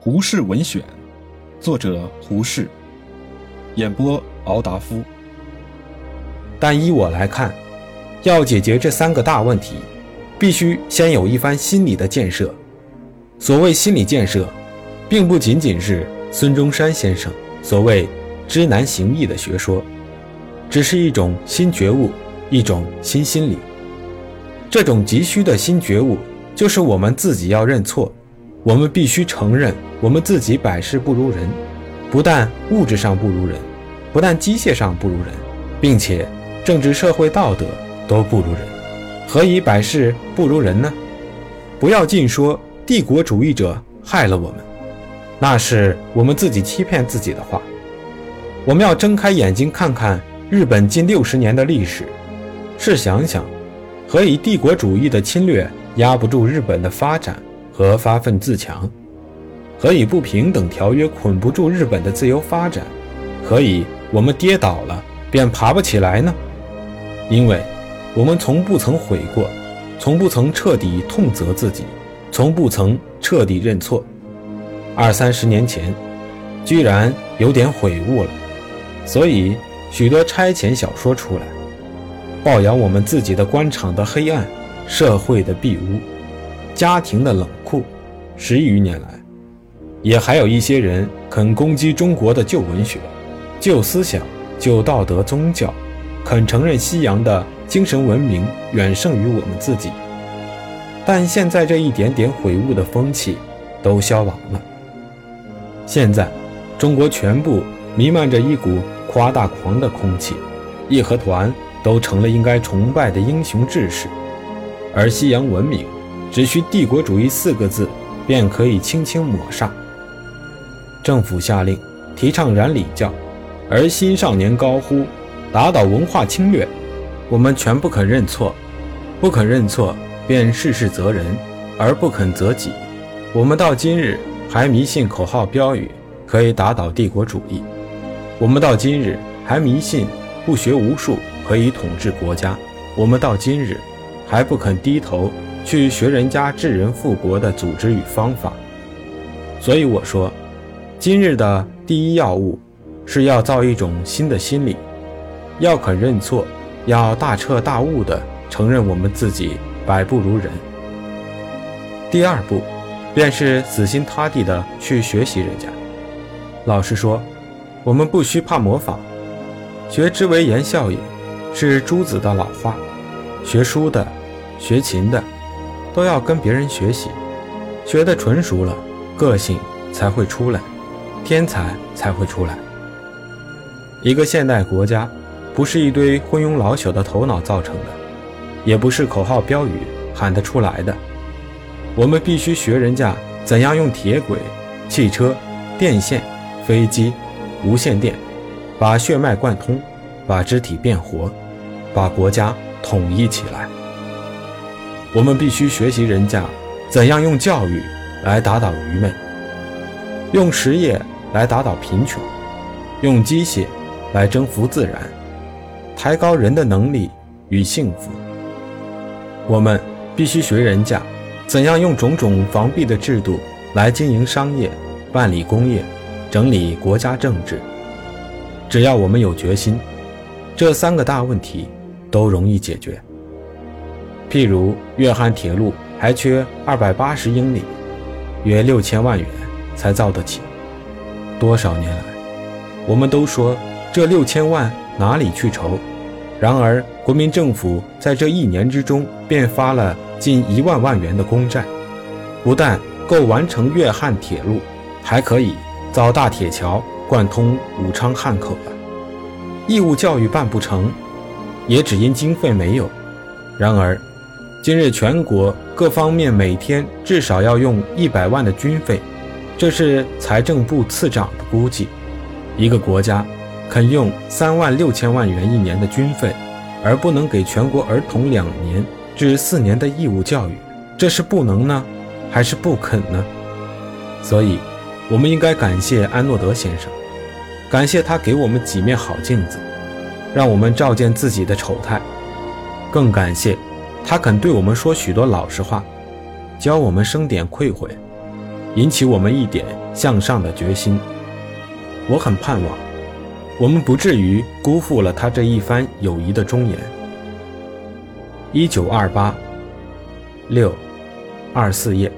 胡适文选，作者胡适，演播敖达夫。但依我来看，要解决这三个大问题，必须先有一番心理的建设。所谓心理建设，并不仅仅是孙中山先生所谓“知难行易”的学说，只是一种新觉悟，一种新心理。这种急需的新觉悟，就是我们自己要认错。我们必须承认，我们自己百事不如人，不但物质上不如人，不但机械上不如人，并且政治、社会、道德都不如人。何以百事不如人呢？不要尽说帝国主义者害了我们，那是我们自己欺骗自己的话。我们要睁开眼睛看看日本近六十年的历史，试想想，何以帝国主义的侵略压不住日本的发展？和发愤自强，何以不平等条约捆不住日本的自由发展？何以我们跌倒了便爬不起来呢？因为，我们从不曾悔过，从不曾彻底痛责自己，从不曾彻底认错。二三十年前，居然有点悔悟了，所以许多差遣小说出来，报扬我们自己的官场的黑暗，社会的弊污。家庭的冷，十余年来，也还有一些人肯攻击中国的旧文学、旧思想、旧道德、宗教，肯承认西洋的精神文明远胜于我们自己。但现在这一点点悔悟的风气都消亡了。现在，中国全部弥漫着一股夸大狂的空气，义和团都成了应该崇拜的英雄志士，而西洋文明。只需“帝国主义”四个字，便可以轻轻抹煞。政府下令提倡染礼教，而新少年高呼打倒文化侵略，我们全不肯认错，不肯认错便事事责人，而不肯责己。我们到今日还迷信口号标语可以打倒帝国主义，我们到今日还迷信不学无术可以统治国家，我们到今日还不肯低头。去学人家治人富国的组织与方法，所以我说，今日的第一要务是要造一种新的心理，要肯认错，要大彻大悟地承认我们自己百不如人。第二步，便是死心塌地地去学习人家。老实说，我们不需怕模仿，学之为言笑也，是朱子的老话。学书的，学琴的。都要跟别人学习，学得纯熟了，个性才会出来，天才才会出来。一个现代国家，不是一堆昏庸老朽的头脑造成的，也不是口号标语喊得出来的。我们必须学人家怎样用铁轨、汽车、电线、飞机、无线电，把血脉贯通，把肢体变活，把国家统一起来。我们必须学习人家怎样用教育来打倒愚昧，用实业来打倒贫穷，用机械来征服自然，抬高人的能力与幸福。我们必须学人家怎样用种种防弊的制度来经营商业、办理工业、整理国家政治。只要我们有决心，这三个大问题都容易解决。譬如粤汉铁路还缺二百八十英里，约六千万元才造得起。多少年来，我们都说这六千万哪里去筹？然而国民政府在这一年之中便发了近一万万元的公债，不但够完成粤汉铁路，还可以造大铁桥贯通武昌汉口了。义务教育办不成，也只因经费没有。然而。今日全国各方面每天至少要用一百万的军费，这是财政部次长的估计。一个国家肯用三万六千万元一年的军费，而不能给全国儿童两年至四年的义务教育，这是不能呢，还是不肯呢？所以，我们应该感谢安诺德先生，感谢他给我们几面好镜子，让我们照见自己的丑态，更感谢。他肯对我们说许多老实话，教我们生点愧悔。引起我们一点向上的决心。我很盼望，我们不至于辜负了他这一番友谊的忠言。一九二八六二四页。